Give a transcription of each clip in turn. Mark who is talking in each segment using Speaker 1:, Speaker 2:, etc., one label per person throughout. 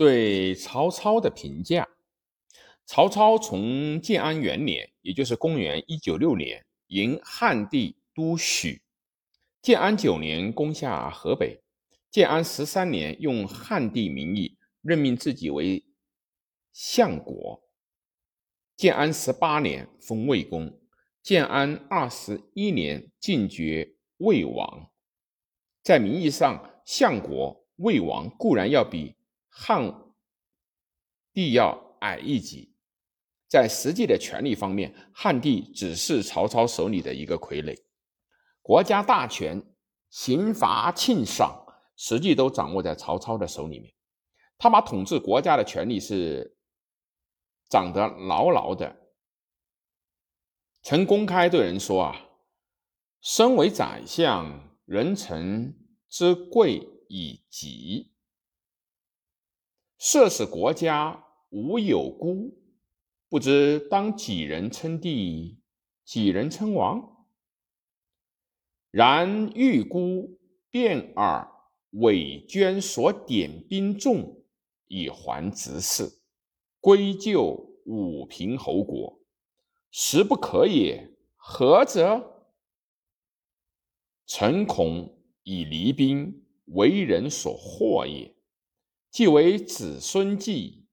Speaker 1: 对曹操的评价：曹操从建安元年，也就是公元一九六年，迎汉帝都许；建安九年，攻下河北；建安十三年，用汉帝名义任命自己为相国；建安十八年，封魏公；建安二十一年，进爵魏王。在名义上，相国。魏王固然要比汉帝要矮一级，在实际的权力方面，汉帝只是曹操手里的一个傀儡，国家大权、刑罚庆赏，实际都掌握在曹操的手里面。他把统治国家的权力是掌得牢牢的，曾公开对人说：“啊，身为宰相，人臣之贵。”以极设使国家无有孤，不知当几人称帝，几人称王？然欲孤变而伪捐所点兵众以还直事，归咎武平侯国，实不可也。何则？臣恐以离兵。为人所惑也，既为子孙计，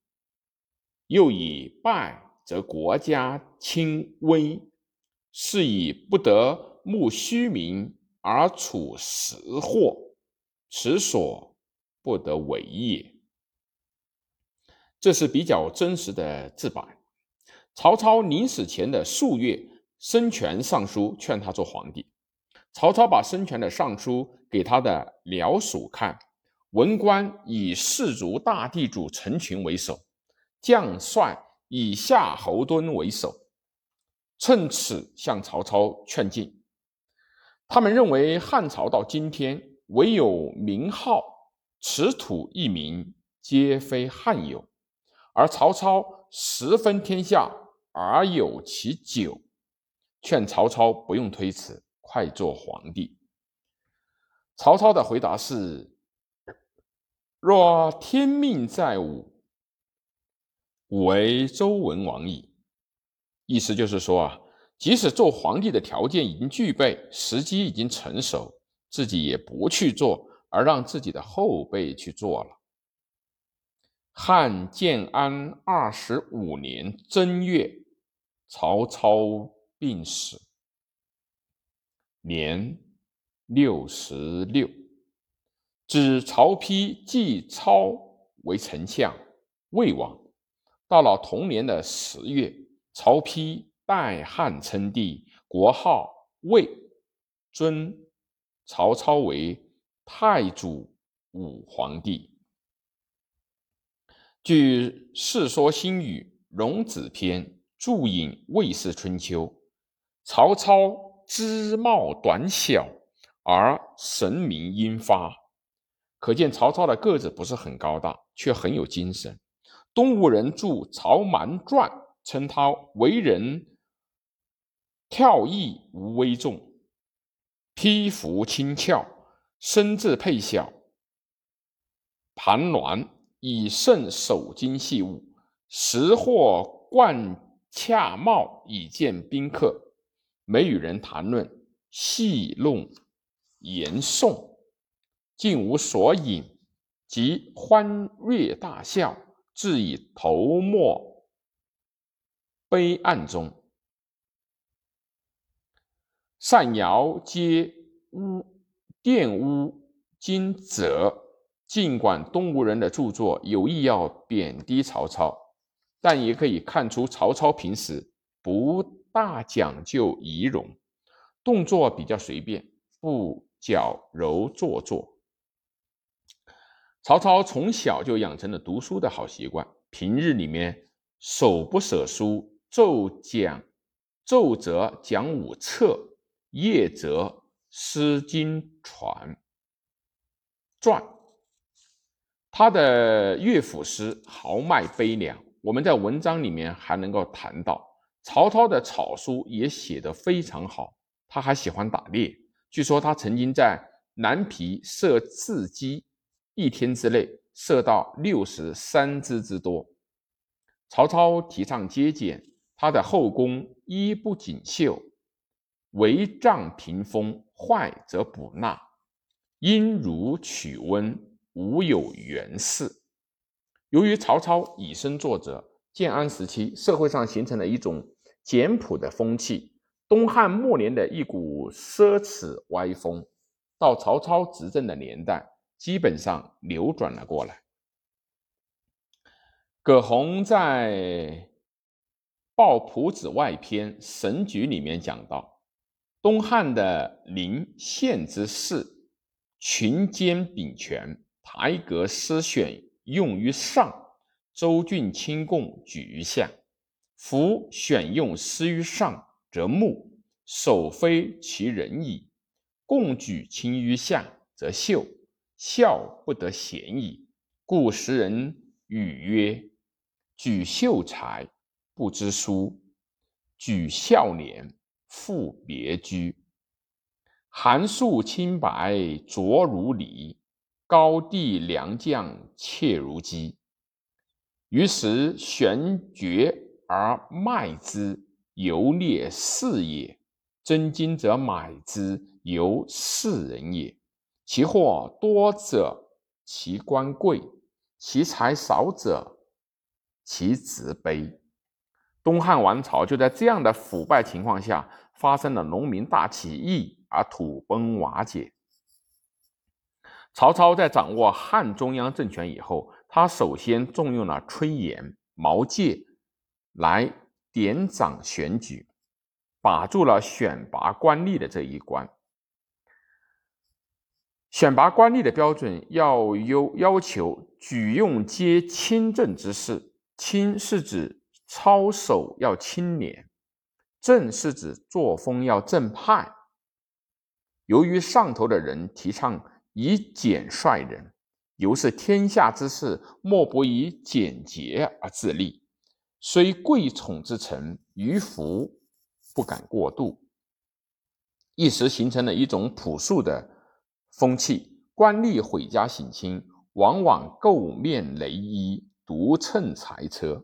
Speaker 1: 又以败则国家轻危，是以不得慕虚名而处实祸，此所不得为也。这是比较真实的自白。曹操临死前的数月，孙权上书劝他做皇帝。曹操把孙权的上书给他的僚属看，文官以士族大地主陈群为首，将帅以夏侯惇为首，趁此向曹操劝进。他们认为汉朝到今天，唯有名号，此土一民皆非汉有，而曹操十分天下而有其九，劝曹操不用推辞。快做皇帝。曹操的回答是：“若天命在吾，吾为周文王矣。”意思就是说啊，即使做皇帝的条件已经具备，时机已经成熟，自己也不去做，而让自己的后辈去做了。汉建安二十五年正月，曹操病死。年六十六，指曹丕继操为丞相、魏王。到了同年的十月，曹丕代汉称帝，国号魏，尊曹操为太祖武皇帝。据《世说新语·荣子篇》注引《魏氏春秋》，曹操。姿貌短小而神明英发，可见曹操的个子不是很高大，却很有精神。东吴人著《曹瞒传》，称他为人跳逸无威重，披服轻巧，身质佩小，盘鸾以胜手经细物，时或冠恰帽以见宾客。每与人谈论，戏弄言颂，竟无所引，即欢悦大笑，自以头没悲暗中。善尧皆污玷污今者。尽管东吴人的著作有意要贬低曹操，但也可以看出曹操平时不。大讲究仪容，动作比较随便，不矫揉做作。曹操从小就养成了读书的好习惯，平日里面手不舍书，昼讲昼则讲五策，夜则诗经传传。他的乐府诗豪迈悲凉，我们在文章里面还能够谈到。曹操的草书也写得非常好，他还喜欢打猎。据说他曾经在南皮设雉鸡，一天之内射到六十三支之多。曹操提倡节俭，他的后宫衣不锦绣，帷帐屏风坏则补纳，因如取温，无有原事。由于曹操以身作则，建安时期社会上形成了一种简朴的风气。东汉末年的一股奢侈歪风，到曹操执政的年代，基本上扭转了过来。葛洪在《抱朴子外篇·神局》里面讲到，东汉的临县之士，群奸秉权，台阁私选用于上，州郡亲贡举于下。夫选用施于上。则木守非其人矣，共举轻于下，则秀孝不得贤矣。故时人语曰：“举秀才不知书，举孝廉复别居。寒素清白浊如梨，高第良将怯如鸡。于是玄绝而卖之。”游猎士也，真金者买之，由士人也。其货多者，其官贵；其财少者，其职卑。东汉王朝就在这样的腐败情况下，发生了农民大起义而土崩瓦解。曹操在掌握汉中央政权以后，他首先重用了崔琰、毛玠来。典掌选举，把住了选拔官吏的这一关。选拔官吏的标准要有要求，举用皆清正之士。清是指操守要清廉，正是指作风要正派。由于上头的人提倡以简率人，由是天下之事莫不以简洁而自立。虽贵宠之臣，于福不敢过度，一时形成了一种朴素的风气。官吏毁家省亲，往往垢面雷衣，独乘财车。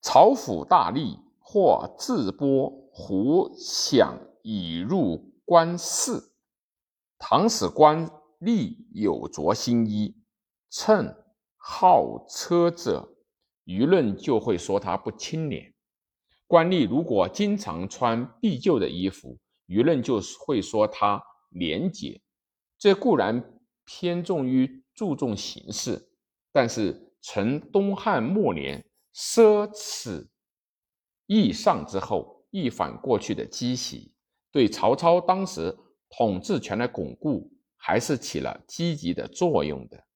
Speaker 1: 曹府大吏或自拨胡饷以入官室，倘使官吏有着新衣，乘。好车者，舆论就会说他不清廉；官吏如果经常穿敝旧的衣服，舆论就会说他廉洁。这固然偏重于注重形式，但是承东汉末年奢侈易上之后，一反过去的积习，对曹操当时统治权的巩固还是起了积极的作用的。